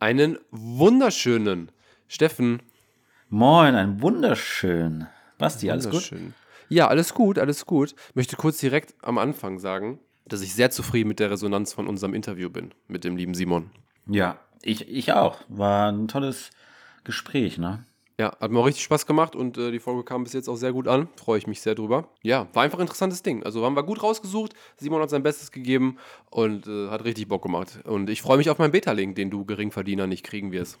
Einen wunderschönen Steffen. Moin, ein wunderschön. Basti, alles gut? Wunderschön. Ja, alles gut, alles gut. Möchte kurz direkt am Anfang sagen, dass ich sehr zufrieden mit der Resonanz von unserem Interview bin, mit dem lieben Simon. Ja, ich, ich auch. War ein tolles Gespräch, ne? Ja, hat mir auch richtig Spaß gemacht und äh, die Folge kam bis jetzt auch sehr gut an. Freue ich mich sehr drüber. Ja, war einfach ein interessantes Ding. Also haben wir gut rausgesucht. Simon hat sein Bestes gegeben und äh, hat richtig Bock gemacht. Und ich freue mich auf meinen Beta-Link, den du Geringverdiener nicht kriegen wirst.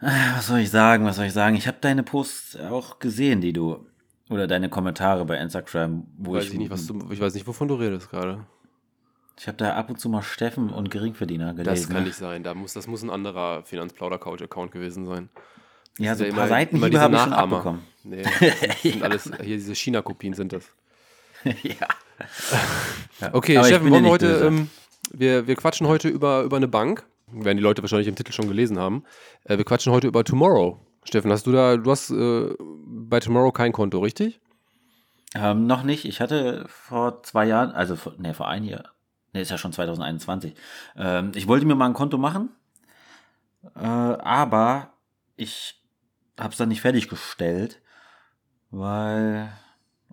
Was soll ich sagen, was soll ich sagen? Ich habe deine Posts auch gesehen, die du, oder deine Kommentare bei Instagram, wo Weiß ich, ich, nicht, was du, ich weiß nicht, wovon du redest gerade. ich habe da ab und zu mal Steffen und Geringverdiener gelesen. Das kann ne? nicht sein. Da muss, das muss ein anderer Finanzplauder-Couch-Account gewesen sein. Ja, so ein paar Seitenhiebe habe ich schon abbekommen. Nee, das sind alles, hier diese China-Kopien sind das. ja. Okay, Aber Steffen, wollen wir heute, ähm, wir, wir quatschen heute über, über eine Bank. Werden die Leute wahrscheinlich im Titel schon gelesen haben. Äh, wir quatschen heute über Tomorrow. Steffen, hast du da, du hast äh, bei Tomorrow kein Konto, richtig? Ähm, noch nicht. Ich hatte vor zwei Jahren, also vor, nee, vor ein Jahr, nee, ist ja schon 2021. Ähm, ich wollte mir mal ein Konto machen, äh, aber ich habe es dann nicht fertiggestellt, weil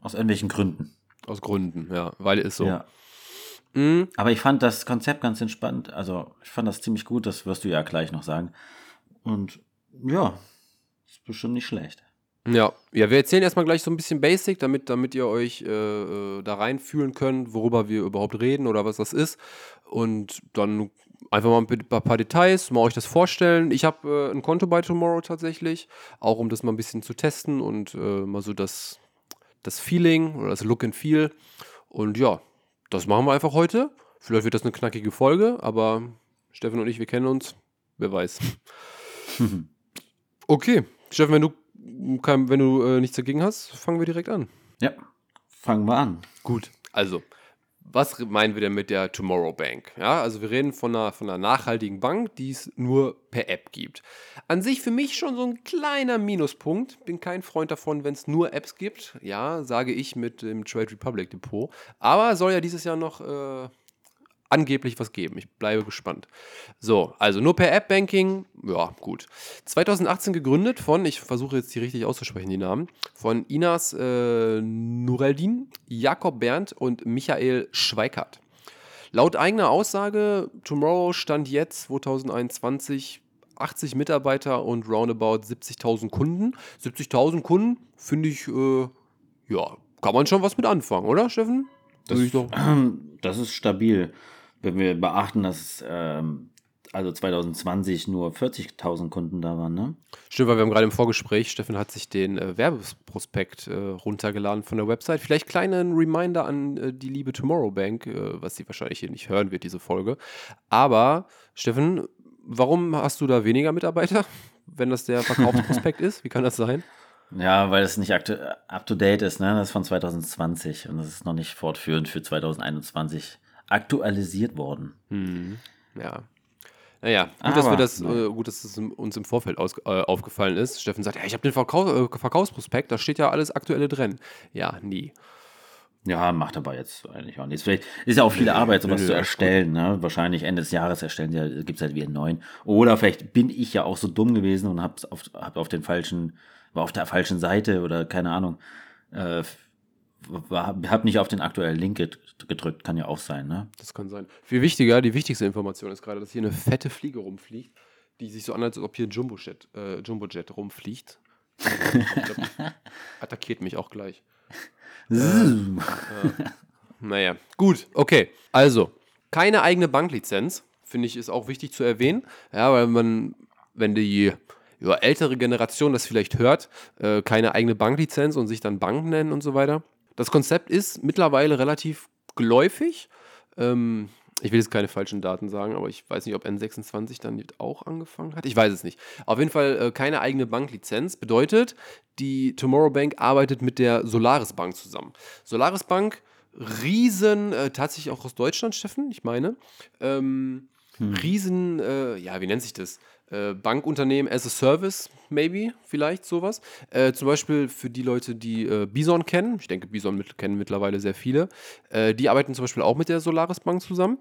aus irgendwelchen Gründen. Aus Gründen, ja, weil ist so. Ja. Mhm. Aber ich fand das Konzept ganz entspannt. Also ich fand das ziemlich gut. Das wirst du ja gleich noch sagen. Und ja, ist bestimmt nicht schlecht. Ja, ja, wir erzählen erstmal gleich so ein bisschen Basic, damit, damit ihr euch äh, äh, da reinfühlen könnt, worüber wir überhaupt reden oder was das ist. Und dann einfach mal ein paar, Details, mal euch das vorstellen. Ich habe äh, ein Konto bei Tomorrow tatsächlich, auch um das mal ein bisschen zu testen und äh, mal so das, das Feeling oder das Look and Feel. Und ja, das machen wir einfach heute. Vielleicht wird das eine knackige Folge, aber Steffen und ich, wir kennen uns. Wer weiß. Okay, Steffen, wenn du, kein, wenn du äh, nichts dagegen hast, fangen wir direkt an. Ja, fangen wir an. Gut. Also, was meinen wir denn mit der Tomorrow Bank? Ja, also wir reden von einer, von einer nachhaltigen Bank, die es nur per App gibt. An sich für mich schon so ein kleiner Minuspunkt. Bin kein Freund davon, wenn es nur Apps gibt. Ja, sage ich mit dem Trade Republic Depot. Aber soll ja dieses Jahr noch äh, angeblich was geben. Ich bleibe gespannt. So, also nur per App-Banking, ja, gut. 2018 gegründet von, ich versuche jetzt die richtig auszusprechen, die Namen, von Inas äh, Nureldin, Jakob Berndt und Michael Schweikart. Laut eigener Aussage, Tomorrow stand jetzt 2021 80 Mitarbeiter und roundabout 70.000 Kunden. 70.000 Kunden finde ich, äh, ja, kann man schon was mit anfangen, oder, Steffen? Das, das ist stabil, wenn wir beachten, dass ähm, also 2020 nur 40.000 Kunden da waren, ne? Stimmt, weil wir haben gerade im Vorgespräch, Steffen hat sich den äh, Werbeprospekt äh, runtergeladen von der Website. Vielleicht kleinen Reminder an äh, die liebe Tomorrow Bank, äh, was sie wahrscheinlich hier nicht hören wird, diese Folge. Aber, Steffen, warum hast du da weniger Mitarbeiter, wenn das der Verkaufsprospekt ist? Wie kann das sein? Ja, weil es nicht up to date ist, ne? Das ist von 2020 und das ist noch nicht fortführend für 2021 aktualisiert worden. Ja. Naja, gut, dass, wir das, ja. äh, gut, dass es uns im Vorfeld aus, äh, aufgefallen ist. Steffen sagt, ja, ich habe den Verkau äh, Verkaufsprospekt, da steht ja alles Aktuelle drin. Ja, nie. Ja, macht aber jetzt eigentlich auch nichts. Vielleicht ist ja auch viel Arbeit, sowas nö, zu erstellen. Ne? Wahrscheinlich Ende des Jahres erstellen sie, gibt es halt wieder einen neuen. Oder vielleicht bin ich ja auch so dumm gewesen und hab's auf, hab auf den falschen, war auf der falschen Seite oder keine Ahnung. Äh, war, hab nicht auf den aktuellen Link ged- gedrückt, kann ja auch sein, ne? Das kann sein. Viel wichtiger, die wichtigste Information ist gerade, dass hier eine fette Fliege rumfliegt, die sich so anhört, als ob hier ein Jumbojet, äh, Jumbojet rumfliegt. Glaub, attackiert mich auch gleich. Naja, gut, okay. Also, keine eigene Banklizenz, finde ich, ist auch wichtig zu erwähnen. Ja, weil man, wenn die ja, ältere Generation das vielleicht hört, äh, keine eigene Banklizenz und sich dann Bank nennen und so weiter. Das Konzept ist mittlerweile relativ geläufig. Ähm, ich will jetzt keine falschen Daten sagen, aber ich weiß nicht, ob N26 dann auch angefangen hat. Ich weiß es nicht. Auf jeden Fall äh, keine eigene Banklizenz. Bedeutet, die Tomorrow Bank arbeitet mit der Solaris Bank zusammen. Solaris Bank, riesen, äh, tatsächlich auch aus Deutschland, Steffen, ich meine. Ähm, Riesen, äh, ja, wie nennt sich das? Äh, Bankunternehmen as a Service, maybe, vielleicht sowas. Äh, zum Beispiel für die Leute, die äh, Bison kennen, ich denke, Bison mit, kennen mittlerweile sehr viele, äh, die arbeiten zum Beispiel auch mit der Solaris Bank zusammen.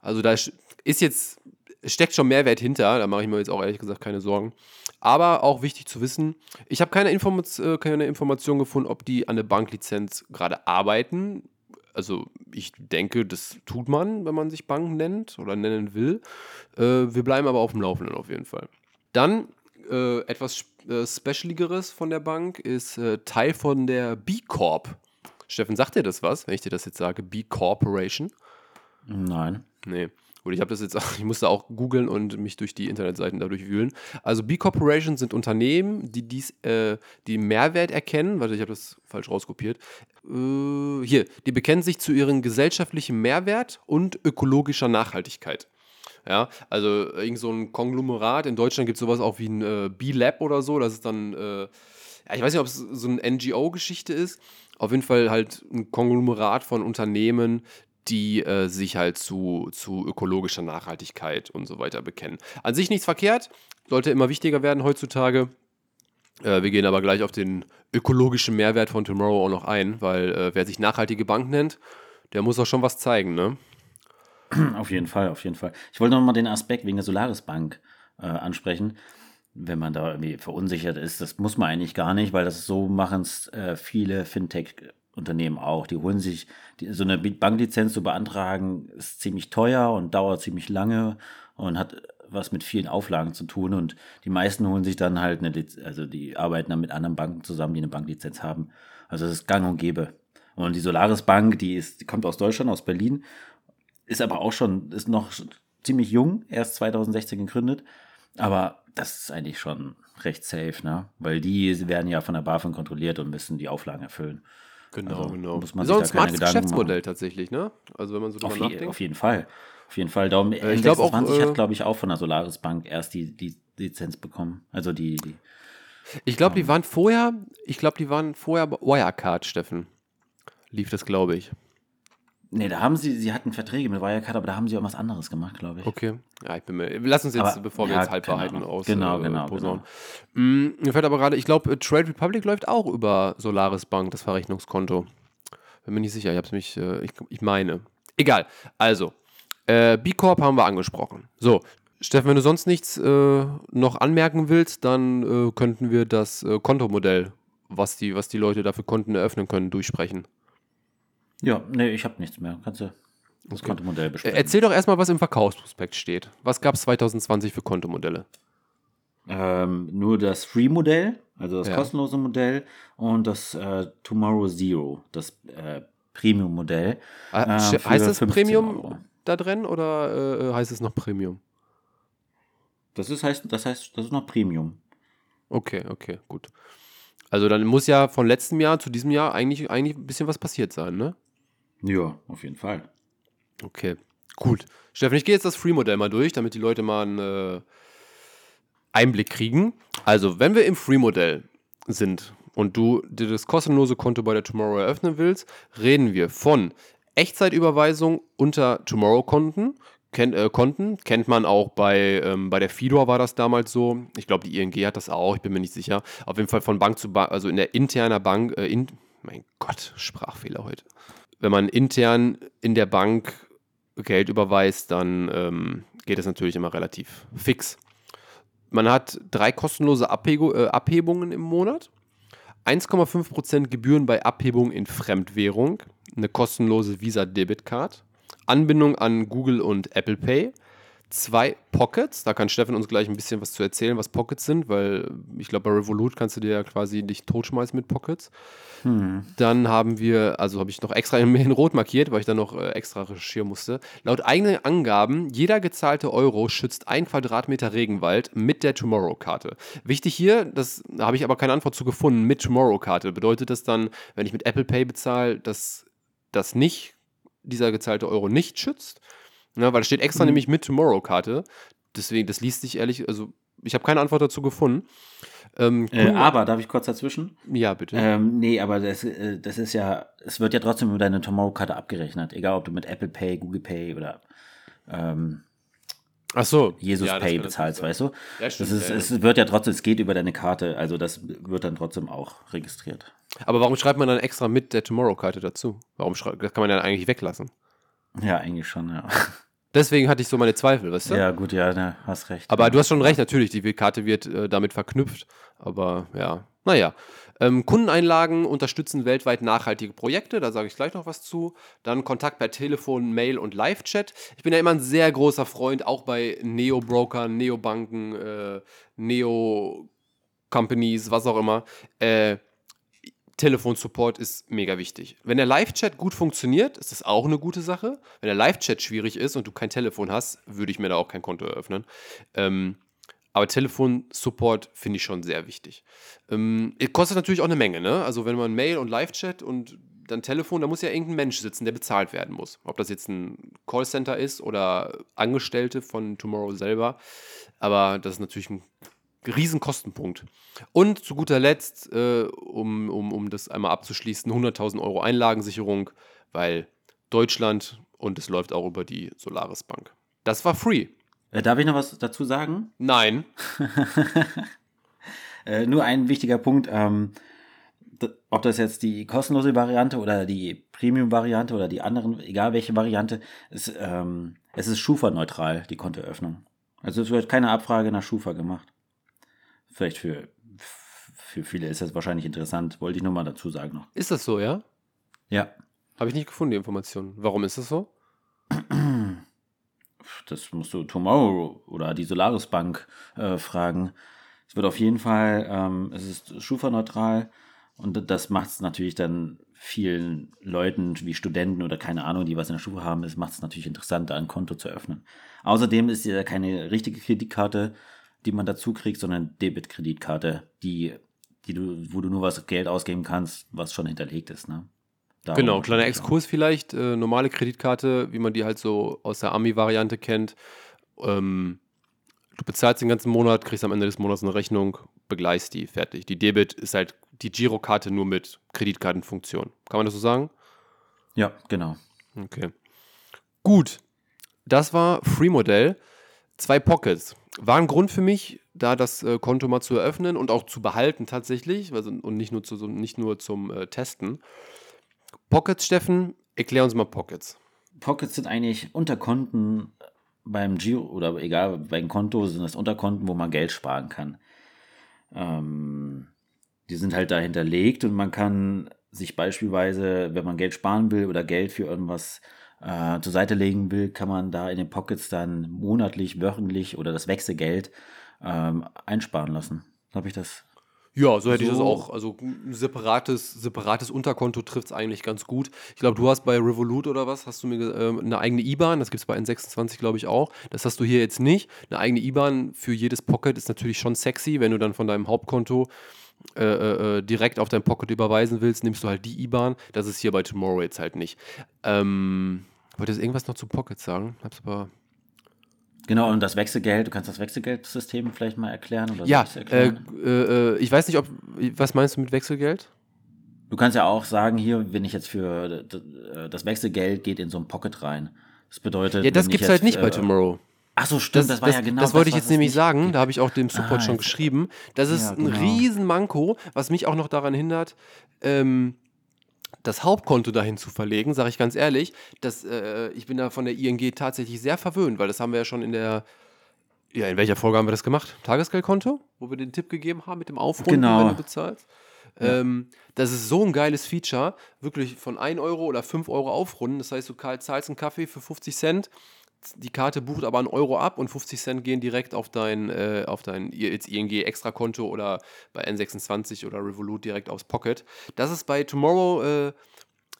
Also da ist jetzt steckt schon Mehrwert hinter, da mache ich mir jetzt auch ehrlich gesagt keine Sorgen. Aber auch wichtig zu wissen, ich habe keine, Informat äh, keine Information gefunden, ob die an der Banklizenz gerade arbeiten. Also ich denke, das tut man, wenn man sich Bank nennt oder nennen will. Äh, wir bleiben aber auf dem Laufenden auf jeden Fall. Dann äh, etwas äh, Specialigeres von der Bank ist äh, Teil von der B Corp. Steffen, sagt dir das was, wenn ich dir das jetzt sage? B Corporation? Nein. Nee. Gut, ich habe das jetzt, ich musste auch googeln und mich durch die Internetseiten dadurch wühlen. Also B Corporations sind Unternehmen, die dies, äh, die Mehrwert erkennen. Warte, ich habe das falsch rauskopiert. Äh, hier, die bekennen sich zu ihrem gesellschaftlichen Mehrwert und ökologischer Nachhaltigkeit. Ja, also irgend so ein Konglomerat. In Deutschland gibt es sowas auch wie ein äh, B-Lab oder so. Das ist dann, äh, ja, ich weiß nicht, ob es so eine NGO-Geschichte ist. Auf jeden Fall halt ein Konglomerat von Unternehmen, die äh, sich halt zu, zu ökologischer Nachhaltigkeit und so weiter bekennen. An sich nichts verkehrt, sollte immer wichtiger werden heutzutage. Äh, wir gehen aber gleich auf den ökologischen Mehrwert von Tomorrow auch noch ein, weil äh, wer sich nachhaltige Bank nennt, der muss auch schon was zeigen, ne? Auf jeden Fall, auf jeden Fall. Ich wollte noch mal den Aspekt wegen der Solaris Bank äh, ansprechen. Wenn man da irgendwie verunsichert ist, das muss man eigentlich gar nicht, weil das so machen es äh, viele Fintech-Unternehmen auch. Die holen sich die, so eine Banklizenz zu beantragen, ist ziemlich teuer und dauert ziemlich lange und hat was mit vielen Auflagen zu tun. Und die meisten holen sich dann halt eine, Liz also die arbeiten dann mit anderen Banken zusammen, die eine Banklizenz haben. Also das ist gang und gäbe. Und die Solaris Bank, die ist, die kommt aus Deutschland, aus Berlin ist aber auch schon, ist noch ziemlich jung, erst 2016 gegründet. Aber das ist eigentlich schon recht safe, ne? Weil die werden ja von der BaFin kontrolliert und müssen die Auflagen erfüllen. Genau, Also genau. muss man so sich ein smartes Geschäftsmodell machen. tatsächlich, ne? Also wenn man so drüber Auf, je, nachdenkt. auf jeden Fall. Auf jeden Fall. Darum, Äh, ich glaub auch, N26 äh, hat, glaube ich, auch von der Solaris Bank erst die, die Lizenz bekommen. Also die, die Ich glaube, die waren vorher, ich glaube, die waren vorher bei Wirecard, Steffen. Lief das, glaube ich. Nee, da haben sie, sie hatten Verträge mit Wirecard, aber da haben sie auch was anderes gemacht, glaube ich. Okay. Ja, ich bin mir. Lass uns jetzt, Aber- bevor wir ja, jetzt Halbwahrheiten genau. aus Genau, äh, genau, posaunen. Mm, mir fällt aber gerade, ich glaube, Trade Republic läuft auch über Solaris Bank, das Verrechnungskonto. Bin mir nicht sicher, ich habe es mich, äh, ich, ich meine. Egal. Also, äh, B Corp haben wir angesprochen. So, Steffen, wenn du sonst nichts äh, noch anmerken willst, dann äh, könnten wir das äh, Kontomodell, was die, was die Leute dafür Konten eröffnen können, durchsprechen. Ja, nee, ich habe nichts mehr. Kannst du das Okay. Kontomodell Äh, besprechen. erzähl doch erstmal, was im Verkaufsprospekt steht. Was gab es 2020 für Kontomodelle? Ähm, nur das Free-Modell, also das Ja. kostenlose Modell und das äh, Tomorrow Zero, das äh, Premium-Modell. Ah, äh, für heißt 15 Premium Euro. da drin oder äh, heißt es noch Premium? Das ist heißt, das heißt, das ist noch Premium. Okay, okay, gut. Also dann muss ja von letztem Jahr zu diesem Jahr eigentlich, eigentlich ein bisschen was passiert sein, ne? Ja, auf jeden Fall. Okay, gut. Steffen, ich gehe jetzt das Free-Modell mal durch, damit die Leute mal einen äh, Einblick kriegen. Also, wenn wir im Free-Modell sind und du dir das kostenlose Konto bei der Tomorrow eröffnen willst, reden wir von Echtzeitüberweisung unter Tomorrow-Konten. Kennt, äh, Konten kennt man auch bei, ähm, bei der Fidor war das damals so. Ich glaube, die ING hat das auch, ich bin mir nicht sicher. Auf jeden Fall von Bank zu Bank, also in der interner Bank, äh, in, mein Gott, Sprachfehler heute wenn man intern in der Bank Geld überweist, dann ähm, geht es natürlich immer relativ fix. Man hat drei kostenlose Abhego, äh, Abhebungen im Monat, 1,5% Gebühren bei Abhebung in Fremdwährung, eine kostenlose Visa-Debit-Card, Anbindung an Google und Apple Pay, zwei Pockets, da kann Steffen uns gleich ein bisschen was zu erzählen, was Pockets sind, weil ich glaube, bei Revolut kannst du dir ja quasi dich totschmeißen mit Pockets. Dann haben wir, also habe ich noch extra in, in Rot markiert, weil ich dann noch äh, extra recherchieren musste. Laut eigenen Angaben, jeder gezahlte Euro schützt ein Quadratmeter Regenwald mit der Tomorrow-Karte. Wichtig hier, das da habe ich aber keine Antwort zu gefunden, mit Tomorrow-Karte. Bedeutet das dann, wenn ich mit Apple Pay bezahle, dass das nicht, dieser gezahlte Euro nicht schützt? Ne, weil es steht extra nämlich mit Tomorrow-Karte. Deswegen, das liest sich ehrlich, also ich habe keine Antwort dazu gefunden. Ähm, Äh, aber, darf ich kurz dazwischen? ja, bitte. Ähm, nee, aber das, äh, das ist ja, es wird ja trotzdem über deine Tomorrow-Karte abgerechnet. Egal, ob du mit Apple Pay, Google Pay oder ähm, Ach so. Jesus Ja, das Pay bezahlst, weißt du? Ja, Das stimmt, ist, ja, es wird ja trotzdem, es geht über deine Karte, also das wird dann trotzdem auch registriert. Aber warum schreibt man dann extra mit der Tomorrow-Karte dazu? Warum schreibt, das kann man ja eigentlich weglassen. Ja, eigentlich schon, ja. Deswegen hatte ich so meine Zweifel, weißt du? Ja, gut, ja, ne, hast recht. Aber du hast schon recht, natürlich, die Karte wird äh, damit verknüpft. Aber ja, naja. Ähm, Kundeneinlagen unterstützen weltweit nachhaltige Projekte, da sage ich gleich noch was zu. Dann Kontakt per Telefon, Mail und Live-Chat. Ich bin ja immer ein sehr großer Freund, auch bei Neo-Brokern, Neo-Banken, äh, Neo-Companies, was auch immer. Äh, Telefonsupport ist mega wichtig. Wenn der Live-Chat gut funktioniert, ist das auch eine gute Sache. Wenn der Live-Chat schwierig ist und du kein Telefon hast, würde ich mir da auch kein Konto eröffnen. Ähm, aber Telefonsupport finde ich schon sehr wichtig. Ähm, kostet natürlich auch eine Menge, ne? Also wenn man Mail und Live-Chat und dann Telefon, da muss ja irgendein Mensch sitzen, der bezahlt werden muss. Ob das jetzt ein Callcenter ist oder Angestellte von Tomorrow selber. Aber das ist natürlich ein Riesenkostenpunkt. Und zu guter Letzt, äh, um, um, um das einmal abzuschließen, 100.000 Euro Einlagensicherung, weil Deutschland und es läuft auch über die Solaris Bank. Das war free. Äh, darf ich noch was dazu sagen? Nein. äh, nur ein wichtiger Punkt. Ähm, ob das jetzt die kostenlose Variante oder die Premium-Variante oder die anderen, egal welche Variante, ist, ähm, es ist Schufa-neutral, die Kontoeröffnung. Also es wird keine Abfrage nach Schufa gemacht. Vielleicht für, für viele ist das wahrscheinlich interessant, wollte ich nur mal dazu sagen noch. Ist das so, ja? Ja. Habe ich nicht gefunden, die Information. Warum ist das so? Das musst du Tomorrow oder die Solaris Bank äh, fragen. Es wird auf jeden Fall, ähm, es ist Schufa-neutral und das macht es natürlich dann vielen Leuten wie Studenten oder keine Ahnung, die was in der Schufa haben, es macht es natürlich interessant, da ein Konto zu öffnen. Außerdem ist ja keine richtige Kreditkarte, die man dazu kriegt, sondern Debit-Kreditkarte, die, die du, wo du nur was Geld ausgeben kannst, was schon hinterlegt ist. Ne? Darum genau, kleiner Exkurs vielleicht. Äh, normale Kreditkarte, wie man die halt so aus der Ami-Variante kennt. Ähm, du bezahlst den ganzen Monat, kriegst am Ende des Monats eine Rechnung, begleichst die, fertig. Die Debit ist halt die Girokarte nur mit Kreditkartenfunktion. Kann man das so sagen? Ja, genau. Okay. Gut. Das war Free-Modell. Zwei Pockets. War ein Grund für mich, da das äh, Konto mal zu eröffnen und auch zu behalten tatsächlich, also, und nicht nur, zu, nicht nur zum äh, Testen. Pockets, Steffen, erklär uns mal Pockets. Pockets sind eigentlich Unterkonten beim Giro oder egal, beim Konto sind das Unterkonten, wo man Geld sparen kann. Ähm, die sind halt da hinterlegt und man kann sich beispielsweise, wenn man Geld sparen will oder Geld für irgendwas äh, zur Seite legen will, kann man da in den Pockets dann monatlich, wöchentlich oder das Wechselgeld ähm, einsparen lassen. Habe ich das ja, so hätte so. ich das auch. Also ein separates, separates Unterkonto trifft es eigentlich ganz gut. Ich glaube, du hast bei Revolut oder was, hast du mir äh, eine eigene IBAN, das gibt es bei N26, glaube ich, auch. Das hast du hier jetzt nicht. Eine eigene IBAN für jedes Pocket ist natürlich schon sexy, wenn du dann von deinem Hauptkonto äh, äh, äh direkt auf dein Pocket überweisen willst, nimmst du halt die IBAN. Das ist hier bei Tomorrow jetzt halt nicht. Ähm, wollte jetzt irgendwas noch zu Pocket sagen? Hab's aber Genau, und das Wechselgeld, du kannst das Wechselgeldsystem vielleicht mal erklären? Oder ja, erklären? Äh, äh, ich weiß nicht, ob, was meinst du mit Wechselgeld? Du kannst ja auch sagen, hier, wenn ich jetzt für das Wechselgeld geht in so ein Pocket rein. Das bedeutet. Ja, das gibt es halt nicht äh, bei Tomorrow. Ach so, stimmt, das, das war das, ja genau das. Das wollte ich jetzt nämlich sagen, da habe ich auch dem Support ah, schon geschrieben. Das ist ja, genau. ein Riesenmanko, was mich auch noch daran hindert, ähm, das Hauptkonto dahin zu verlegen, sage ich ganz ehrlich, dass, äh, ich bin da von der ING tatsächlich sehr verwöhnt, weil das haben wir ja schon in der, ja, in welcher Folge haben wir das gemacht? Tagesgeldkonto, wo wir den Tipp gegeben haben mit dem Aufrunden, genau. wenn du bezahlst. Ja. Ähm, das ist so ein geiles Feature, wirklich von 1 Euro oder 5 Euro aufrunden. Das heißt, du zahlst einen Kaffee für 50 Cent, die Karte bucht aber einen Euro ab und 50 Cent gehen direkt auf dein, äh, auf dein jetzt ING Extrakonto oder bei N26 oder Revolut direkt aufs Pocket. Das ist bei Tomorrow äh,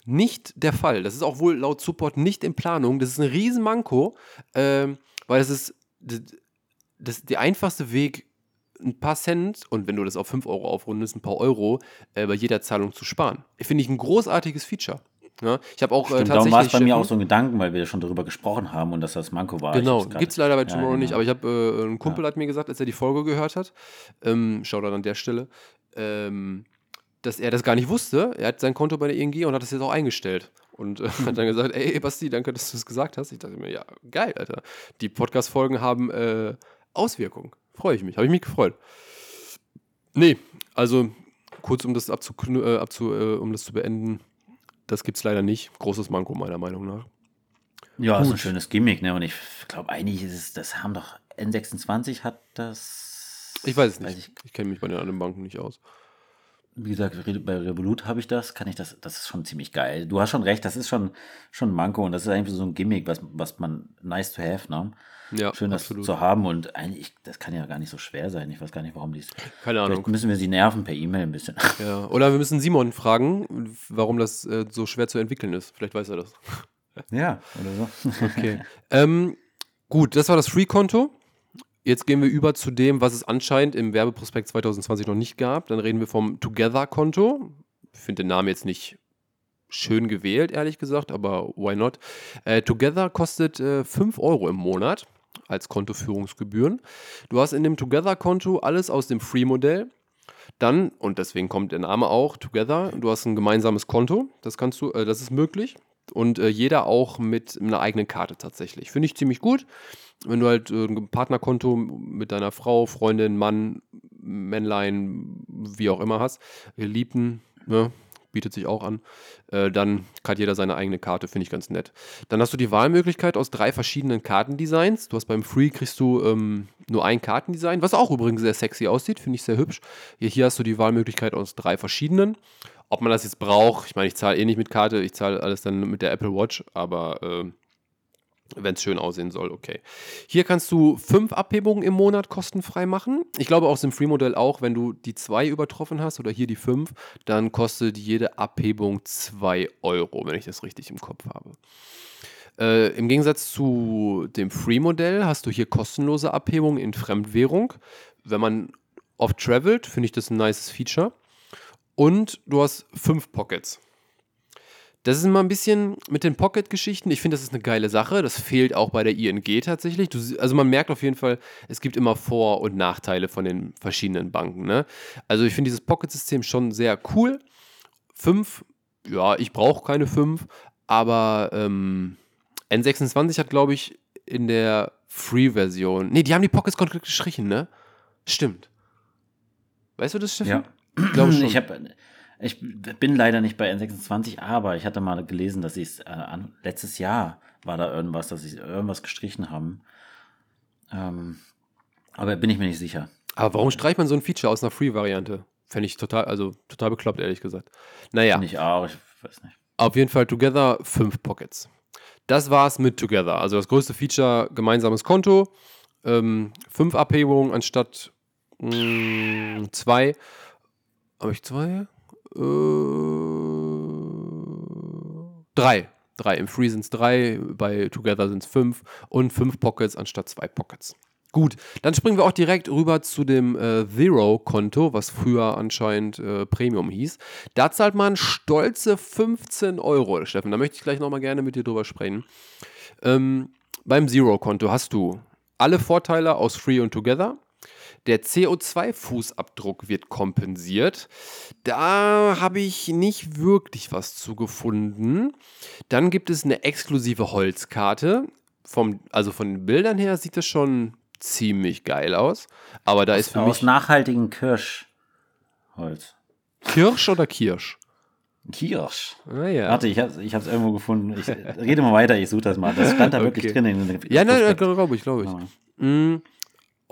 nicht der Fall. Das ist auch wohl laut Support nicht in Planung. Das ist ein Riesenmanko, äh, weil es ist das, das, der einfachste Weg, ein paar Cent und wenn du das auf 5 Euro aufrundest, ein paar Euro äh, bei jeder Zahlung zu sparen. Finde ich ein großartiges Feature. Ja, ich habe auch äh, Stimmt, äh, tatsächlich. war es bei mir auch so ein Gedanken, weil wir schon darüber gesprochen haben und dass das Manko war. Genau, gibt es leider bei Tomorrow ja, genau. nicht, aber ich habe äh, ein Kumpel ja. hat mir gesagt, als er die Folge gehört hat, ähm, schau dann an der Stelle, ähm, dass er das gar nicht wusste. Er hat sein Konto bei der ING und hat das jetzt auch eingestellt. Und äh, hat dann gesagt, ey Basti, danke, dass du das gesagt hast. Ich dachte mir, ja, geil, Alter. Die Podcast-Folgen haben äh, Auswirkungen. Freue ich mich, habe ich mich gefreut. Nee, also kurz um das, abzu, abzu, um das zu beenden das gibt es leider nicht. Großes Manko meiner Meinung nach. Ja, Gut. ist ein schönes Gimmick, ne? Und ich glaube, eigentlich ist es, das haben doch N26 hat das. Ich weiß es nicht. Weiß ich, ich kenne mich bei den anderen Banken nicht aus wie gesagt, bei Revolut habe ich das, kann ich das, das ist schon ziemlich geil. Du hast schon recht, das ist schon, schon ein Manko und das ist eigentlich so ein Gimmick, was, was man nice to have, ne? Ja, Schön, das absolut. zu haben und eigentlich, das kann ja gar nicht so schwer sein. Ich weiß gar nicht, warum die Keine Ahnung. Vielleicht müssen wir sie nerven per E-Mail ein bisschen. Ja, oder wir müssen Simon fragen, warum das äh, so schwer zu entwickeln ist. Vielleicht weiß er das. Ja, oder so. Okay. ähm, gut, das war das Free-Konto. Jetzt gehen wir über zu dem, was es anscheinend im Werbeprospekt 2020 noch nicht gab. Dann reden wir vom Together-Konto. Ich finde den Namen jetzt nicht schön gewählt, ehrlich gesagt, aber why not? Äh, Together kostet äh, 5 Euro im Monat als Kontoführungsgebühren. Du hast in dem Together-Konto alles aus dem Free-Modell. Dann, und deswegen kommt der Name auch, Together, du hast ein gemeinsames Konto, das kannst du, äh, das ist möglich. Und äh, jeder auch mit einer eigenen Karte tatsächlich. Finde ich ziemlich gut wenn du halt äh, ein Partnerkonto mit deiner Frau, Freundin, Mann, Männlein, wie auch immer hast, Geliebten, ne, bietet sich auch an, äh, dann hat jeder seine eigene Karte, finde ich ganz nett. Dann hast du die Wahlmöglichkeit aus drei verschiedenen Kartendesigns. Du hast beim Free kriegst du ähm, nur ein Kartendesign, was auch übrigens sehr sexy aussieht, finde ich sehr hübsch. Hier, hier hast du die Wahlmöglichkeit aus drei verschiedenen. Ob man das jetzt braucht, ich meine, ich zahle eh nicht mit Karte, ich zahle alles dann mit der Apple Watch, aber äh, wenn es schön aussehen soll, okay. Hier kannst du fünf Abhebungen im Monat kostenfrei machen. Ich glaube aus dem Free-Modell auch, wenn du die zwei übertroffen hast oder hier die fünf, dann kostet jede Abhebung zwei Euro, wenn ich das richtig im Kopf habe. Äh, Im Gegensatz zu dem Free-Modell hast du hier kostenlose Abhebungen in Fremdwährung. Wenn man oft travelt, finde ich das ein nices Feature. Und du hast fünf Pockets. Das ist immer ein bisschen mit den Pocket-Geschichten. Ich finde, das ist eine geile Sache. Das fehlt auch bei der ING tatsächlich. Du, also man merkt auf jeden Fall, es gibt immer Vor- und Nachteile von den verschiedenen Banken. Ne? Also ich finde dieses Pocket-System schon sehr cool. Fünf, ja, ich brauche keine fünf, aber ähm, N26 hat, glaube ich, in der Free-Version. Ne, die haben die Pockets komplett gestrichen, ne? Stimmt. Weißt du das, Steffen? Ja. Ich glaube schon. Ich habe ich bin leider nicht bei N26, aber ich hatte mal gelesen, dass sie es äh, letztes Jahr war da irgendwas, dass sie irgendwas gestrichen haben. Ähm, aber bin ich mir nicht sicher. Aber warum streicht man so ein Feature aus einer Free-Variante? Fände ich total, also total bekloppt, ehrlich gesagt. Naja. Ich auch, ich weiß nicht. Auf jeden Fall Together, fünf Pockets. Das war's mit Together. Also das größte Feature, gemeinsames Konto. Ähm, fünf Abhebungen anstatt mh, mm, zwei. Habe ich zwei? Äh, drei. Drei. Im Free sind es drei, bei Together sind es fünf und fünf Pockets anstatt zwei Pockets. Gut, dann springen wir auch direkt rüber zu dem äh, Zero-Konto, was früher anscheinend äh, Premium hieß. Da zahlt man stolze 15 Euro, Steffen. Da möchte ich gleich nochmal gerne mit dir drüber sprechen. Ähm, beim Zero-Konto hast du alle Vorteile aus Free und Together. Der CO2-Fußabdruck wird kompensiert. Da habe ich nicht wirklich was zu gefunden. Dann gibt es eine exklusive Holzkarte. Vom, also von den Bildern her sieht das schon ziemlich geil aus. Aber da aus, ist für aus mich. nachhaltigen Kirschholz. Kirsch oder Kirsch? Kirsch. Ah, ja. Warte, ich habe es irgendwo gefunden. Ich rede mal weiter, ich suche das mal. Das stand da okay. wirklich drin. In, in ja, nein, glaube ich, glaube ich. Ja. Mm,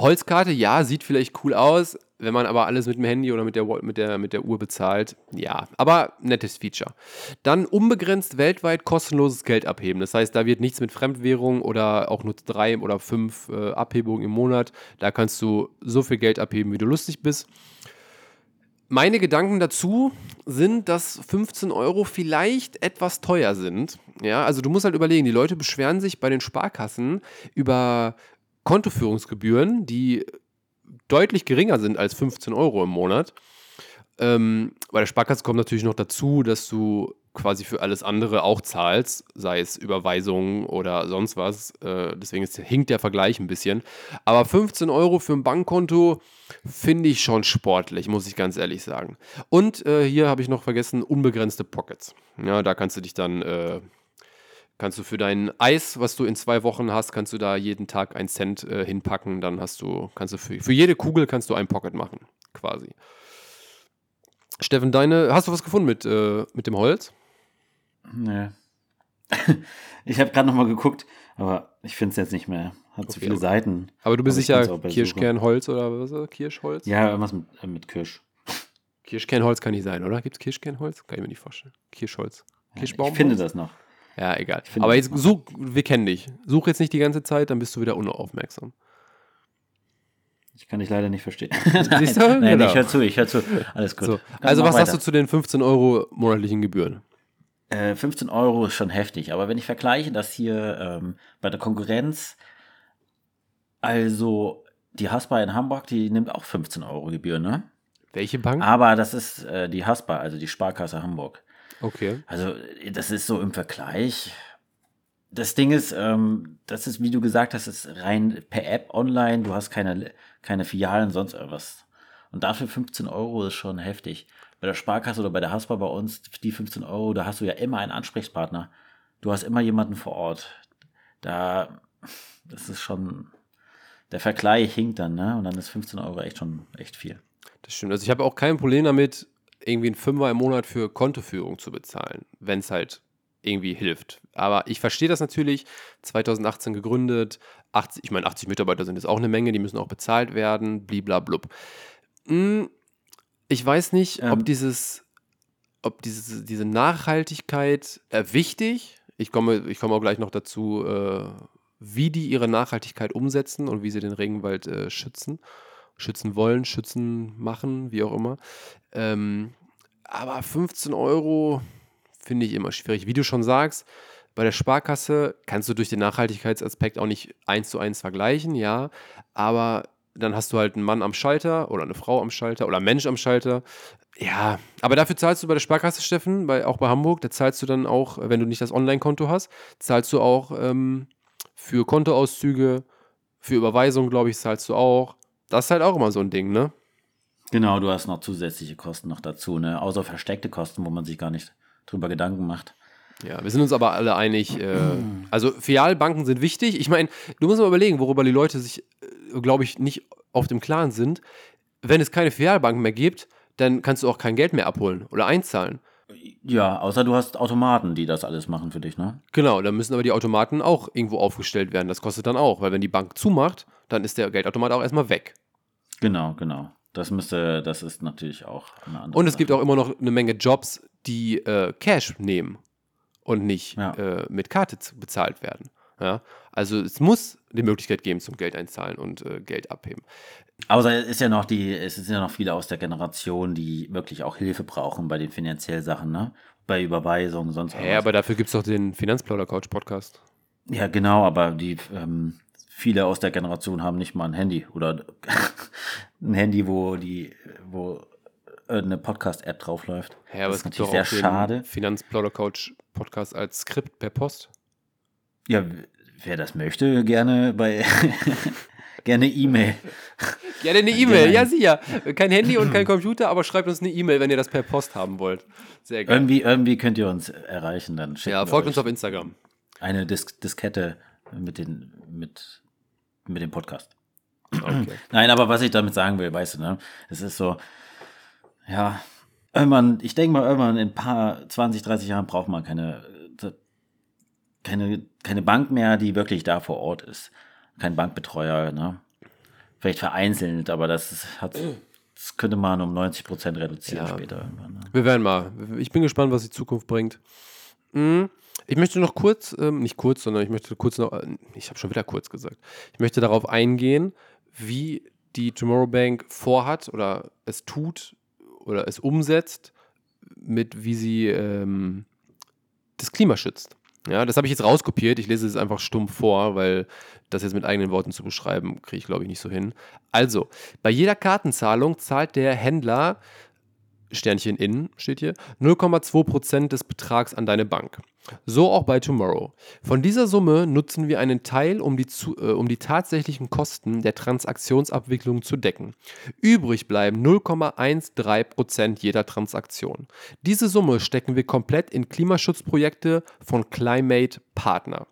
Holzkarte, ja, sieht vielleicht cool aus, wenn man aber alles mit dem Handy oder mit der, mit der, mit der Uhr bezahlt, ja, aber nettes Feature. Dann unbegrenzt weltweit kostenloses Geld abheben. Das heißt, da wird nichts mit Fremdwährung oder auch nur drei oder fünf äh, Abhebungen im Monat. Da kannst du so viel Geld abheben, wie du lustig bist. Meine Gedanken dazu sind, dass 15 Euro vielleicht etwas teuer sind. Ja, also du musst halt überlegen, die Leute beschweren sich bei den Sparkassen über Kontoführungsgebühren, die deutlich geringer sind als 15 Euro im Monat. Ähm, bei der Sparkasse kommt natürlich noch dazu, dass du quasi für alles andere auch zahlst, sei es Überweisungen oder sonst was. Äh, deswegen ist, hinkt der Vergleich ein bisschen. Aber 15 Euro für ein Bankkonto finde ich schon sportlich, muss ich ganz ehrlich sagen. Und äh, hier habe ich noch vergessen, unbegrenzte Pockets. Ja, da kannst du dich dann äh, Kannst du für dein Eis, was du in zwei Wochen hast, kannst du da jeden Tag einen Cent äh, hinpacken. Dann hast du, kannst du für, für jede Kugel kannst du ein Pocket machen, quasi. Steffen, deine, hast du was gefunden mit, äh, mit dem Holz? Nee. ich habe gerade nochmal geguckt, aber ich finde es jetzt nicht mehr. Hat okay. zu viele Seiten. Aber du bist sicher Kirschkernholz oder was? Kirschholz? Ja, irgendwas mit, äh, mit Kirsch. Kirschkernholz kann nicht sein, oder? Gibt es Kirschkernholz? Kann ich mir nicht vorstellen. Kirschholz. Kirschbaum. Ich finde das noch. Ja, egal. Aber jetzt such, wir kennen dich. Such jetzt nicht die ganze Zeit, dann bist du wieder unaufmerksam. Ich kann dich leider nicht verstehen. nein, Siehst du? Nein, genau. ich höre zu, ich höre zu. Alles gut. So. Also, was weiter. sagst du zu den 15 Euro monatlichen Gebühren? Äh, 15 Euro ist schon heftig, aber wenn ich vergleiche das hier ähm, bei der Konkurrenz, also die Haspa in Hamburg, die nimmt auch 15 Euro Gebühren, ne? Welche Bank? Aber das ist äh, die Haspa, also die Sparkasse Hamburg. Okay. Also das ist so im Vergleich. Das Ding ist, ähm, das ist, wie du gesagt hast, ist rein per App online. Du hast keine, keine Filialen, sonst irgendwas. Und dafür 15 Euro ist schon heftig. Bei der Sparkasse oder bei der Haspa bei uns, die 15 Euro, da hast du ja immer einen Ansprechpartner. Du hast immer jemanden vor Ort. Da, das ist schon, der Vergleich hinkt dann, ne? Und dann ist 15 Euro echt schon echt viel. Das stimmt. Also ich habe auch kein Problem damit, irgendwie einen Fünfer im Monat für Kontoführung zu bezahlen, wenn es halt irgendwie hilft. Aber ich verstehe das natürlich. 2018 gegründet, 80, ich meine, 80 Mitarbeiter sind jetzt auch eine Menge, die müssen auch bezahlt werden, bliblablub. Hm, ich weiß nicht, ähm. ob dieses, ob diese, diese Nachhaltigkeit äh, wichtig, ich komme, ich komme auch gleich noch dazu, äh, wie die ihre Nachhaltigkeit umsetzen und wie sie den Regenwald äh, schützen schützen wollen, schützen machen, wie auch immer. Ähm, aber 15 Euro finde ich immer schwierig. Wie du schon sagst, bei der Sparkasse kannst du durch den Nachhaltigkeitsaspekt auch nicht eins zu eins vergleichen, ja. Aber dann hast du halt einen Mann am Schalter oder eine Frau am Schalter oder einen Mensch am Schalter. Ja, aber dafür zahlst du bei der Sparkasse, Steffen, bei, auch bei Hamburg, da zahlst du dann auch, wenn du nicht das Online-Konto hast, zahlst du auch ähm, für Kontoauszüge, für Überweisung, glaube ich, zahlst du auch. Das ist halt auch immer so ein Ding, ne? Genau, du hast noch zusätzliche Kosten noch dazu, ne? Außer versteckte Kosten, wo man sich gar nicht drüber Gedanken macht. Ja, wir sind uns aber alle einig. Äh, also Filialbanken sind wichtig. Ich meine, du musst mal überlegen, worüber die Leute sich, äh, glaube ich, nicht auf dem Klaren sind. Wenn es keine Filialbanken mehr gibt, dann kannst du auch kein Geld mehr abholen oder einzahlen. Ja, außer du hast Automaten, die das alles machen für dich, ne? Genau, dann müssen aber die Automaten auch irgendwo aufgestellt werden. Das kostet dann auch, weil wenn die Bank zumacht, dann ist der Geldautomat auch erstmal weg. Genau, genau. Das müsste, das ist natürlich auch eine andere. Und es Sache. gibt auch immer noch eine Menge Jobs, die äh, Cash nehmen und nicht ja. äh, mit Karte bezahlt werden. Ja? Also es muss die Möglichkeit geben zum Geld einzahlen und äh, Geld abheben. Außer es ist ja noch die, es sind ja noch viele aus der Generation, die wirklich auch Hilfe brauchen bei den finanziellen Sachen, ne? Bei Überweisungen, sonst Ja, aber dafür gibt es doch den Finanzplauder-Couch-Podcast. Ja, genau, aber die ähm, viele aus der Generation haben nicht mal ein Handy oder ein Handy, wo die, wo eine Podcast-App draufläuft. Ja, aber das ist natürlich sehr schade. Finanzplauder-Couch-Podcast als Skript per Post. Ja, wer das möchte, gerne bei gerne E-Mail. Gerne eine E-Mail, ja sicher. Kein Handy und kein Computer, aber schreibt uns eine E-Mail, wenn ihr das per Post haben wollt. Sehr gerne. Irgendwie, irgendwie könnt ihr uns erreichen, dann Ja, folgt uns auf Instagram. Eine Dis Diskette mit den mit mit dem Podcast. Okay. Nein, aber was ich damit sagen will, weißt du, ne? Es ist so, ja, irgendwann, ich denke mal, irgendwann in ein paar 20, 30 Jahren braucht man keine, keine, keine Bank mehr, die wirklich da vor Ort ist. Kein Bankbetreuer, ne? Vielleicht vereinzelt, aber das hat, das könnte man um 90 Prozent reduzieren ja. später irgendwann. Ne? Wir werden mal. Ich bin gespannt, was die Zukunft bringt. Mhm. Ich möchte noch kurz, ähm, nicht kurz, sondern ich möchte kurz noch, ich habe schon wieder kurz gesagt, ich möchte darauf eingehen, wie die Tomorrow Bank vorhat oder es tut oder es umsetzt, mit wie sie ähm, das Klima schützt. Ja, das habe ich jetzt rauskopiert. Ich lese es einfach stumpf vor, weil das jetzt mit eigenen Worten zu beschreiben, kriege ich, glaube ich, nicht so hin. Also, bei jeder Kartenzahlung zahlt der Händler Sternchen in steht hier, 0,2% des Betrags an deine Bank. So auch bei Tomorrow. Von dieser Summe nutzen wir einen Teil, um die, zu, äh, um die tatsächlichen Kosten der Transaktionsabwicklung zu decken. Übrig bleiben 0,13% jeder Transaktion. Diese Summe stecken wir komplett in Klimaschutzprojekte von Climate Partner.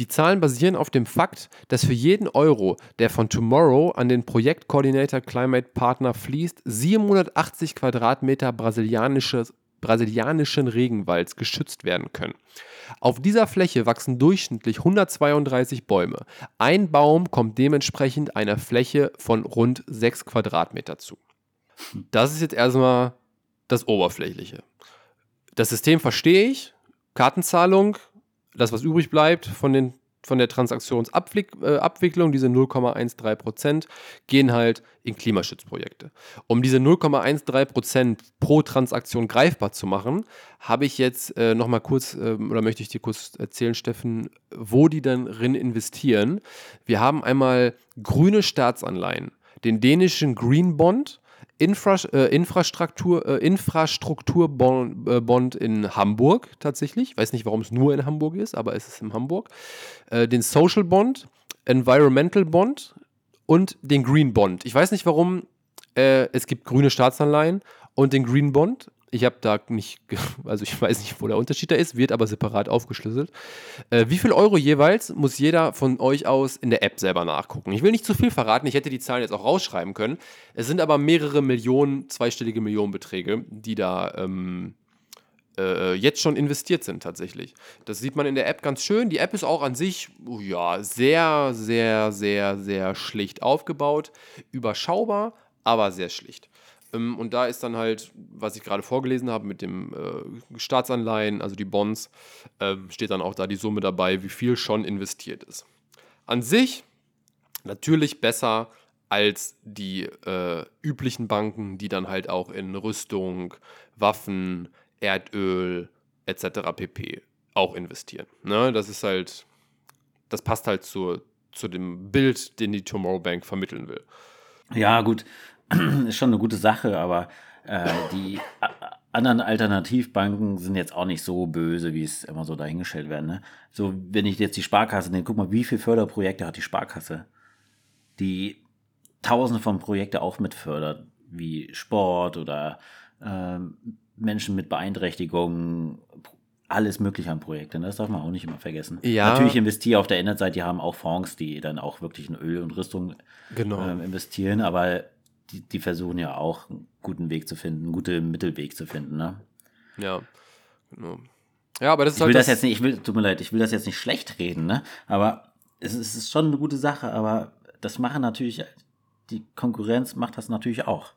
Die Zahlen basieren auf dem Fakt, dass für jeden Euro, der von Tomorrow an den Projektkoordinator Climate Partner fließt, 780 Quadratmeter brasilianisches brasilianischen Regenwalds geschützt werden können. Auf dieser Fläche wachsen durchschnittlich 132 Bäume. Ein Baum kommt dementsprechend einer Fläche von rund 6 Quadratmeter zu. Das ist jetzt erstmal das Oberflächliche. Das System verstehe ich. Kartenzahlung, das, was übrig bleibt von, den, von der Transaktionsabwicklung, äh, diese 0,13 Prozent, gehen halt in Klimaschutzprojekte. Um diese 0,13 Prozent pro Transaktion greifbar zu machen, habe ich jetzt äh, nochmal kurz, äh, oder möchte ich dir kurz erzählen, Steffen, wo die dann drin investieren. Wir haben einmal grüne Staatsanleihen, den dänischen Green Bond, Infra äh, Infrastruktur, äh, Infrastrukturbond äh, in Hamburg tatsächlich. Ich weiß nicht, warum es nur in Hamburg ist, aber es ist in Hamburg. Äh, den Social Bond, Environmental Bond und den Green Bond. Ich weiß nicht, warum äh, es gibt grüne Staatsanleihen und den Green Bond. Ich habe da nicht, also ich weiß nicht, wo der Unterschied da ist, wird aber separat aufgeschlüsselt. Äh, wie viel Euro jeweils muss jeder von euch aus in der App selber nachgucken? Ich will nicht zu viel verraten, ich hätte die Zahlen jetzt auch rausschreiben können. Es sind aber mehrere Millionen, zweistellige Millionenbeträge, die da ähm, äh, jetzt schon investiert sind tatsächlich. Das sieht man in der App ganz schön. Die App ist auch an sich oh ja, sehr, sehr, sehr, sehr schlicht aufgebaut, überschaubar, aber sehr schlicht. Ähm, und da ist dann halt, was ich gerade vorgelesen habe mit dem äh, Staatsanleihen, also die Bonds, äh, steht dann auch da die Summe dabei, wie viel schon investiert ist. An sich natürlich besser als die äh, üblichen Banken, die dann halt auch in Rüstung, Waffen, Erdöl etc. pp. auch investieren. Ne? Das ist halt, das passt halt zu, zu dem Bild, den die Tomorrow Bank vermitteln will. Ja, gut. ist schon eine gute Sache, aber äh, die anderen Alternativbanken sind jetzt auch nicht so böse, wie es immer so dahingestellt werden. Ne? So, wenn ich jetzt die Sparkasse nehme, guck mal, wie viele Förderprojekte hat die Sparkasse, die tausende von Projekten auch mitfördert, wie Sport oder äh, Menschen mit Beeinträchtigungen, alles mögliche an Projekten. Das darf man auch nicht immer vergessen. Ja. Natürlich investiere auf der Internetseite, die haben auch Fonds, die dann auch wirklich in Öl und Rüstung genau. ähm, investieren, aber die, die versuchen ja auch einen guten Weg zu finden, einen guten Mittelweg zu finden, ne? Ja, genau. Ja, aber das ist ich will halt das, das jetzt nicht, ich will, tut mir leid, ich will das jetzt nicht schlecht reden, ne? Aber es ist, es ist schon eine gute Sache, aber das machen natürlich, die Konkurrenz macht das natürlich auch.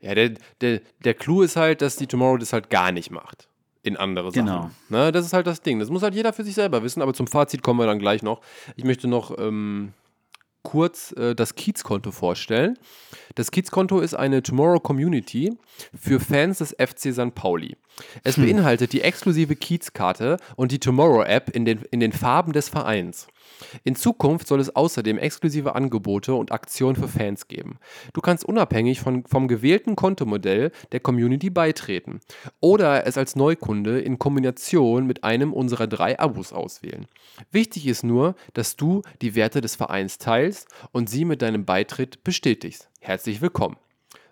Ja, der, der, der Clou ist halt, dass die Tomorrow das halt gar nicht macht. In andere Sachen. Genau. Ne, das ist halt das Ding. Das muss halt jeder für sich selber wissen, aber zum Fazit kommen wir dann gleich noch. Ich möchte noch ähm, kurz äh, das Kiez-Konto vorstellen. Das Kiez-Konto ist eine Tomorrow Community für Fans des FC St. Pauli. Es hm. beinhaltet die exklusive Kiez-Karte und die Tomorrow-App in den, in den Farben des Vereins. In Zukunft soll es außerdem exklusive Angebote und Aktionen für Fans geben. Du kannst unabhängig von, vom gewählten Kontomodell der Community beitreten oder es als Neukunde in Kombination mit einem unserer drei Abos auswählen. Wichtig ist nur, dass du die Werte des Vereins teilst und sie mit deinem Beitritt bestätigst. Herzlich willkommen.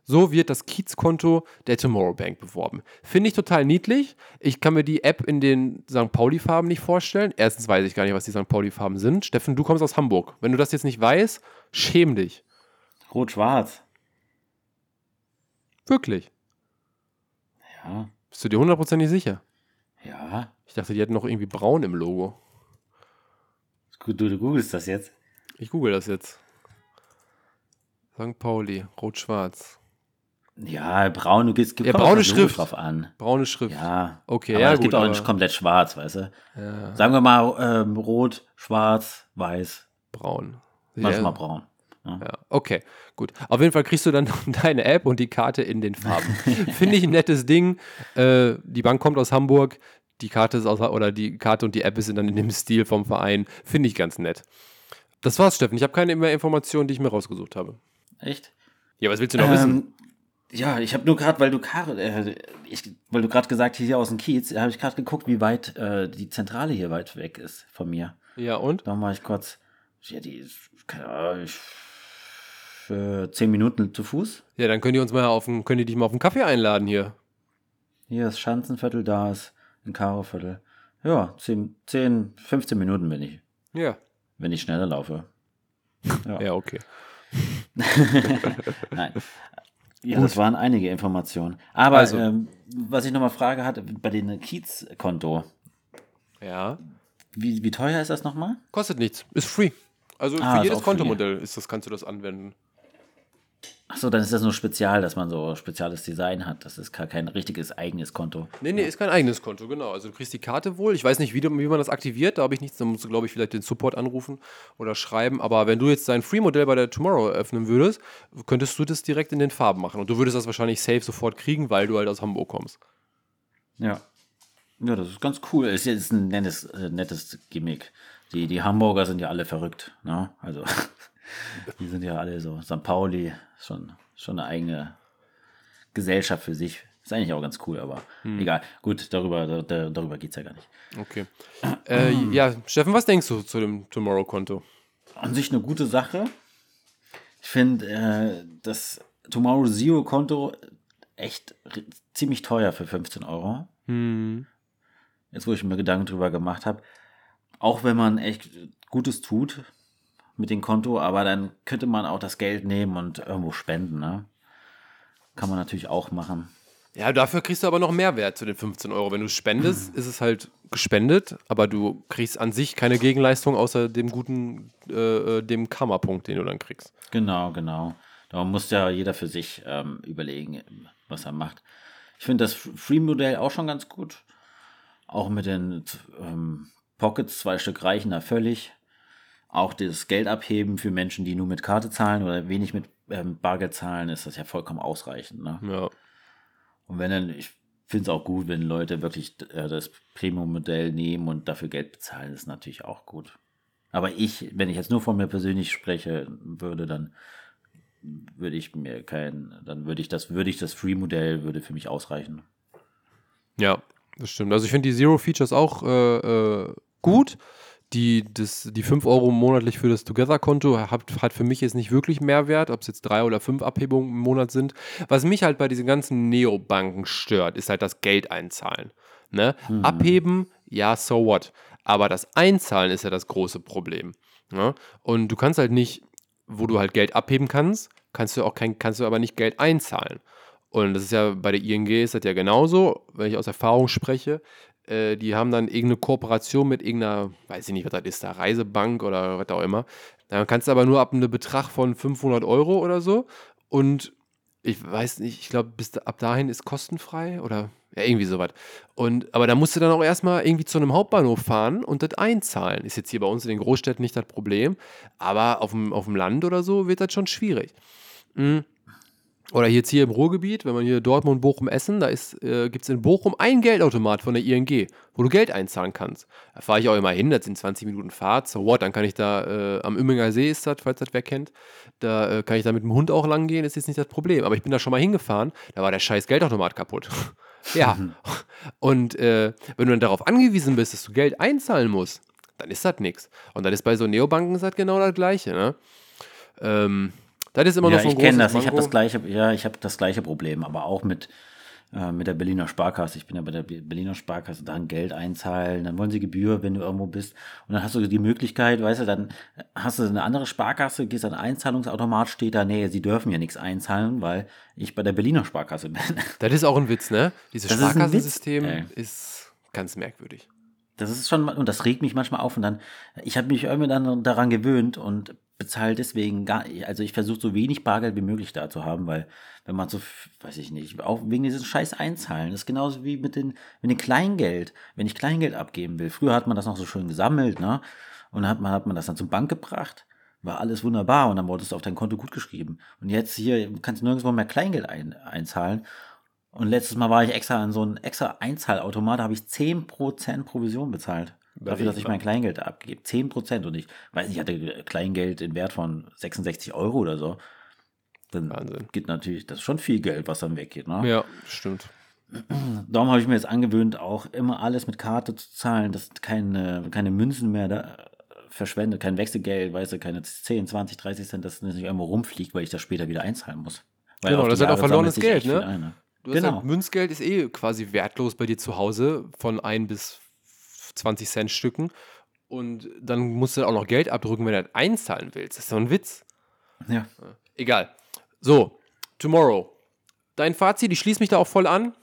So wird das Kiez-Konto der Tomorrow Bank beworben. Finde ich total niedlich. Ich kann mir die App in den St. Pauli-Farben nicht vorstellen. Erstens weiß ich gar nicht, was die St. Pauli-Farben sind. Steffen, du kommst aus Hamburg. Wenn du das jetzt nicht weißt, schäm dich. Rot-Schwarz. Wirklich? Ja. Bist du dir hundertprozentig sicher? Ja. Ich dachte, die hätten noch irgendwie braun im Logo. Du, du googelst das jetzt. Ich google das jetzt. St. Pauli, rot-schwarz. Ja, braun, du gehst ja, braune Schrift drauf an. Braune Schrift. Ja. Okay, aber ja, es gut. gibt auch nicht komplett schwarz, weißt du? Ja. Sagen wir mal ähm, rot, schwarz, weiß. Braun. Manchmal ja. braun. Ja. ja. okay, gut. Auf jeden Fall kriegst du dann deine App und die Karte in den Farben. Finde ich ein nettes Ding. Äh, die Bank kommt aus Hamburg. Die Karte ist aus, oder die Karte und die App ist dann in dem Stil vom Verein. Finde ich ganz nett. Das war's, Steffen. Ich habe keine mehr Informationen, die ich mir rausgesucht habe. Echt? Ja, was willst du noch ähm, wissen? Ja, ich habe nur gerade, weil du äh, ich, weil du gerade gesagt hier aus dem Kiez, habe ich gerade geguckt, wie weit äh, die Zentrale hier weit weg ist von mir. Ja und? Dann war ich kurz, ja, die ist, keine Ahnung, für zehn Minuten zu Fuß. Ja, dann können die uns mal auf den, können die dich mal auf einen Kaffee einladen hier. Hier ist Schanzenviertel, da ist ein Karoviertel. Ja, 10, 10, 15 Minuten bin ich. Ja. Wenn ich schneller laufe. Ja, ja okay. Nein. Ja, Gut. das waren einige Informationen. Aber Also. ähm, was ich nochmal frage hatte, bei dem Kiez-Konto, Ja. wie, wie teuer ist das nochmal? Kostet nichts. Ist free. Also Ah, für jedes free. Kontomodell ist das, kannst du das anwenden. Achso, dann ist das nur spezial, dass man so spezielles Design hat. Das ist gar kein richtiges eigenes Konto. Nee, nee, ist kein eigenes Konto, genau. Also du kriegst die Karte wohl. Ich weiß nicht, wie, du, wie man das aktiviert, da habe ich nichts. Da musst du, glaube ich, vielleicht den Support anrufen oder schreiben. Aber wenn du jetzt dein Free-Modell bei der Tomorrow eröffnen würdest, könntest du das direkt in den Farben machen. Und du würdest das wahrscheinlich safe sofort kriegen, weil du halt aus Hamburg kommst. Ja. Ja, das ist ganz cool. Ist jetzt ein nettes, äh, nettes Gimmick. Die, die Hamburger sind ja alle verrückt. Ne? Also, die sind ja alle so. St. Pauli, schon, schon eine eigene Gesellschaft für sich. Ist eigentlich auch ganz cool, aber egal. Gut, darüber, da, da- darüber geht es ja gar nicht. Okay. äh, ja, Steffen, was denkst du zu dem Tomorrow-Konto? An sich eine gute Sache. Ich finde äh, das Tomorrow Zero Konto echt ziemlich teuer für 15 Euro. Jetzt, wo ich mir Gedanken drüber gemacht habe. Auch wenn man echt Gutes tut mit dem Konto, aber dann könnte man auch das Geld nehmen und irgendwo spenden. Ne? Kann man natürlich auch machen. Ja, dafür kriegst du aber noch Mehrwert zu den 15 Euro. Wenn du es spendest, ist es halt gespendet, aber du kriegst an sich keine Gegenleistung außer dem guten, äh, äh, dem Karma-Punkt, den du dann kriegst. Genau, genau. Da muss ja jeder für sich ähm, überlegen, was er macht. Ich finde das Free-Modell auch schon ganz gut. Auch mit den ähm, Pockets, zwei Stück reichen da völlig. Auch das Geld abheben für Menschen, die nur mit Karte zahlen oder wenig mit ähm, Bargeld zahlen, ist das ja vollkommen ausreichend. Ne? Ja. Und wenn dann, ich finde es auch gut, wenn Leute wirklich äh, das Premium-Modell nehmen und dafür Geld bezahlen, ist natürlich auch gut. Aber ich, wenn ich jetzt nur von mir persönlich spreche würde, dann würde ich mir kein, dann würde ich das, würde ich das Free-Modell würde für mich ausreichen. Ja, das stimmt. Also ich finde die Zero-Features auch äh, äh, gut. Die, das, die 5 Euro monatlich für das Together-Konto hat, hat für mich jetzt nicht wirklich Mehrwert, ob es jetzt drei oder fünf Abhebungen im Monat sind. Was mich halt bei diesen ganzen Neobanken stört, ist halt das Geld einzahlen. Ne? Abheben, ja, so what. Aber das Einzahlen ist ja das große Problem. Ne? Und du kannst halt nicht, wo du halt Geld abheben kannst, kannst du auch kein, kannst du aber nicht Geld einzahlen. Und das ist ja bei der ING ist das ja genauso, wenn ich aus Erfahrung spreche. Äh, die haben dann irgendeine Kooperation mit irgendeiner, weiß ich nicht, was das ist, da Reisebank oder was auch immer. Dann kannst du aber nur ab einem Betrag von 500 Euro oder so. Und ich weiß nicht, ich glaube, bis ab dahin ist kostenfrei oder ja, irgendwie sowas. Und, aber da musst du dann auch erstmal irgendwie zu einem Hauptbahnhof fahren und das einzahlen. Ist jetzt hier bei uns in den Großstädten nicht das Problem, aber auf dem, auf dem Land oder so wird das schon schwierig. Mhm. Oder jetzt hier im Ruhrgebiet, wenn man hier Dortmund, Bochum, Essen, da äh, gibt es in Bochum einen Geldautomat von der ING, wo du Geld einzahlen kannst. Da fahre ich auch immer hin, das sind 20 Minuten Fahrt, so what, dann kann ich da, äh, am Imminger See ist das, falls das wer kennt, da äh, kann ich da mit dem Hund auch lang gehen, ist jetzt nicht das Problem. Aber ich bin da schon mal hingefahren, da war der scheiß Geldautomat kaputt. ja, und äh, wenn du dann darauf angewiesen bist, dass du Geld einzahlen musst, dann ist das nichts. Und dann ist bei so Neobanken das genau das Gleiche, ne? Ähm, das ist immer ja, noch so ein ich kenne das. Ich habe Manko. das gleiche, ja, ich habe das gleiche Problem, aber auch mit, äh, mit der Berliner Sparkasse. Ich bin ja bei der Be- Berliner Sparkasse, dann Geld einzahlen, dann wollen sie Gebühr, wenn du irgendwo bist. Und dann hast du die Möglichkeit, weißt du, dann hast du eine andere Sparkasse, gehst an einen Einzahlungsautomat, steht da, nee, sie dürfen ja nichts einzahlen, weil ich bei der Berliner Sparkasse bin. Das ist auch ein Witz, ne? Dieses Das ist Sparkassensystem Witz, ey. ist ganz merkwürdig. Das ist schon, und das regt mich manchmal auf. Und dann, ich habe mich irgendwie dann daran gewöhnt und bezahle deswegen gar, also ich versuche so wenig Bargeld wie möglich da zu haben, weil wenn man so, weiß ich nicht, auch wegen dieses Scheiß einzahlen, das ist genauso wie mit den, mit dem Kleingeld. Wenn ich Kleingeld abgeben will, früher hat man das noch so schön gesammelt, ne? Und dann hat man, hat man das dann zur Bank gebracht, war alles wunderbar und dann wurde es auf dein Konto gut geschrieben. Und jetzt hier kannst du nirgendwo mehr Kleingeld ein, einzahlen. Und letztes Mal war ich extra an so einen extra Einzahlautomat, da habe ich 10% Provision bezahlt. Dafür, dass ich mein Kleingeld abgebe. 10%. Und ich weiß nicht, ich hatte Kleingeld in Wert von 66 Euro oder so. Dann Wahnsinn. geht natürlich, das ist schon viel Geld, was dann weggeht. Ne? Ja, stimmt. Darum habe ich mir jetzt angewöhnt, auch immer alles mit Karte zu zahlen, dass keine, keine Münzen mehr da äh, verschwendet, kein Wechselgeld, weißt du, keine 10, 20, 30 Cent, dass es nicht irgendwo rumfliegt, weil ich das später wieder einzahlen muss. Weil Genau, das ist halt auch verlorenes Geld, ne? ne? Du hast Genau. halt, Münzgeld ist eh quasi wertlos bei dir zu Hause von 1 bis 20 Cent Stücken. Und dann musst du auch noch Geld abdrücken, wenn du das einzahlen willst. Das ist doch ein Witz. Ja. Egal. So, Tomorrow. dein Fazit, ich schließe mich da auch voll an.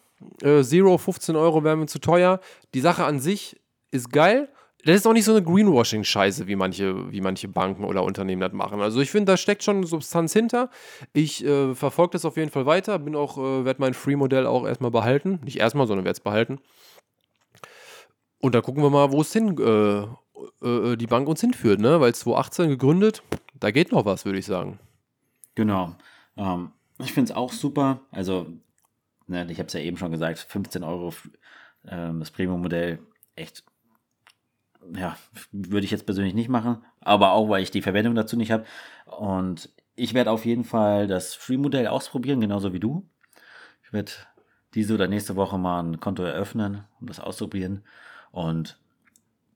Äh, Zero, 15 Euro wären mir zu teuer. Die Sache an sich ist geil. Das ist auch nicht so eine Greenwashing-Scheiße, wie manche, wie manche Banken oder Unternehmen das machen. Also ich finde, da steckt schon Substanz hinter. Ich äh, verfolge das auf jeden Fall weiter, bin auch, äh, werde mein Free-Modell auch erstmal behalten. Nicht erstmal, sondern werde es behalten. Und da gucken wir mal, wo es hin, äh, äh, die Bank uns hinführt, ne? Weil 2018 gegründet, da geht noch was, würde ich sagen. Genau. Ähm, ich finde es auch super. Also, ne, ich habe es ja eben schon gesagt, 15 Euro ähm, das Premium-Modell, echt, ja, würde ich jetzt persönlich nicht machen. Aber auch, weil ich die Verwendung dazu nicht habe. Und ich werde auf jeden Fall das Free-Modell ausprobieren, genauso wie du. Ich werde diese oder nächste Woche mal ein Konto eröffnen, um das auszuprobieren. Und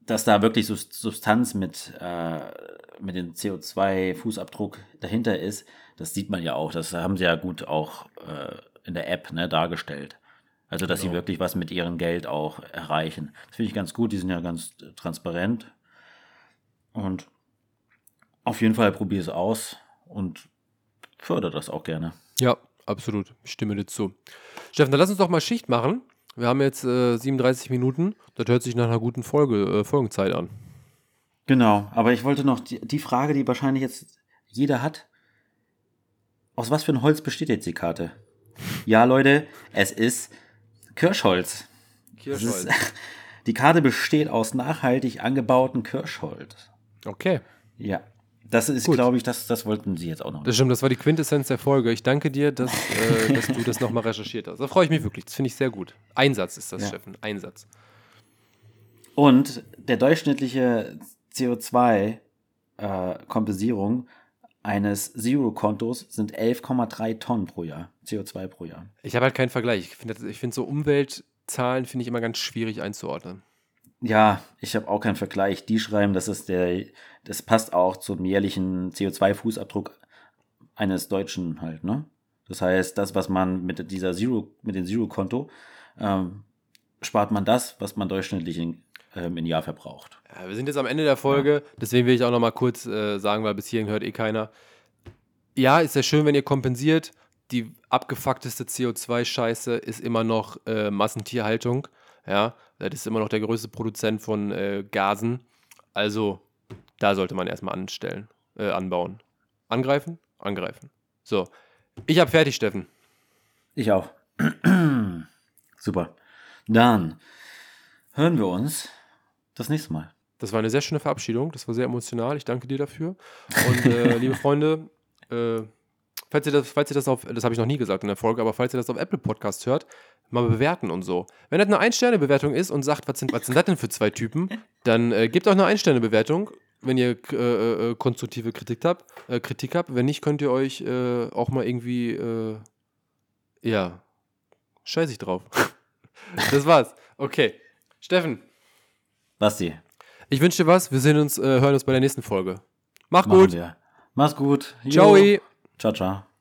dass da wirklich Substanz mit, äh, mit dem CO2-Fußabdruck dahinter ist, das sieht man ja auch. Das haben sie ja gut auch äh, in der App ne, dargestellt. Also, dass genau. sie wirklich was mit ihrem Geld auch erreichen. Das finde ich ganz gut. Die sind ja ganz transparent. Und auf jeden Fall probiere es aus und fördere das auch gerne. Ja, absolut. Ich stimme dir zu. Steffen, dann lass uns doch mal Schicht machen. Wir haben jetzt äh, 37 Minuten. Das hört sich nach einer guten Folge, äh, Folgenzeit an. Genau, aber ich wollte noch die, die, Frage, die wahrscheinlich jetzt jeder hat. Aus was für ein Holz besteht jetzt die Karte? Ja, Leute, es ist Kirschholz. Kirschholz. Ist, die Karte besteht aus nachhaltig angebauten Kirschholz. Okay. Ja. Das ist, glaube ich, das, das wollten Sie jetzt auch noch. Das stimmt, das war die Quintessenz der Folge. Ich danke dir, dass, äh, dass du das nochmal recherchiert hast. Da freue ich mich wirklich. Das finde ich sehr gut. Einsatz ist das, ja. Steffen. Einsatz. Und der durchschnittliche CO2-Kompensierung äh, eines Zero-Kontos sind 11,3 Tonnen pro Jahr. CO2 pro Jahr. Ich habe halt keinen Vergleich. Ich finde find so Umweltzahlen finde ich immer ganz schwierig einzuordnen. Ja, ich habe auch keinen Vergleich. Die schreiben, dass es der, das passt auch zum jährlichen CO2-Fußabdruck eines Deutschen halt, ne? Das heißt, das, was man mit dieser Zero, mit dem Zero-Konto, ähm, spart man das, was man durchschnittlich in, ähm, im Jahr verbraucht. Ja, wir sind jetzt am Ende der Folge, ja. deswegen will ich auch noch mal kurz äh, sagen, weil bis hierhin hört eh keiner. Ja, ist ja schön, wenn ihr kompensiert. Die abgefuckteste CO2-Scheiße ist immer noch äh, Massentierhaltung. Ja, das ist immer noch der größte Produzent von äh, Gasen. Also, da sollte man erstmal anstellen, äh, anbauen. Angreifen? Angreifen. So. Ich habe fertig, Steffen. Ich auch. Super. Dann hören wir uns das nächste Mal. Das war eine sehr schöne Verabschiedung. Das war sehr emotional. Ich danke dir dafür. Und äh, liebe Freunde, äh, falls ihr das, falls ihr das auf, das habe ich noch nie gesagt in der Folge, aber falls ihr das auf Apple Podcast hört, mal bewerten und so. Wenn das eine Ein-Sterne-Bewertung ist und sagt, was sind, was sind das denn für zwei Typen, dann äh, gebt auch eine Ein-Sterne-Bewertung, wenn ihr äh, äh, konstruktive Kritik habt, äh, Kritik habt. Wenn nicht, könnt ihr euch äh, auch mal irgendwie, äh, ja, scheiß ich drauf. das war's. Okay. Steffen. Basti. Ich wünsche dir was. Wir sehen uns, hören uns bei der nächsten Folge. Mach Machen gut. Wir. Mach's gut. Ciao. Ciao, ciao.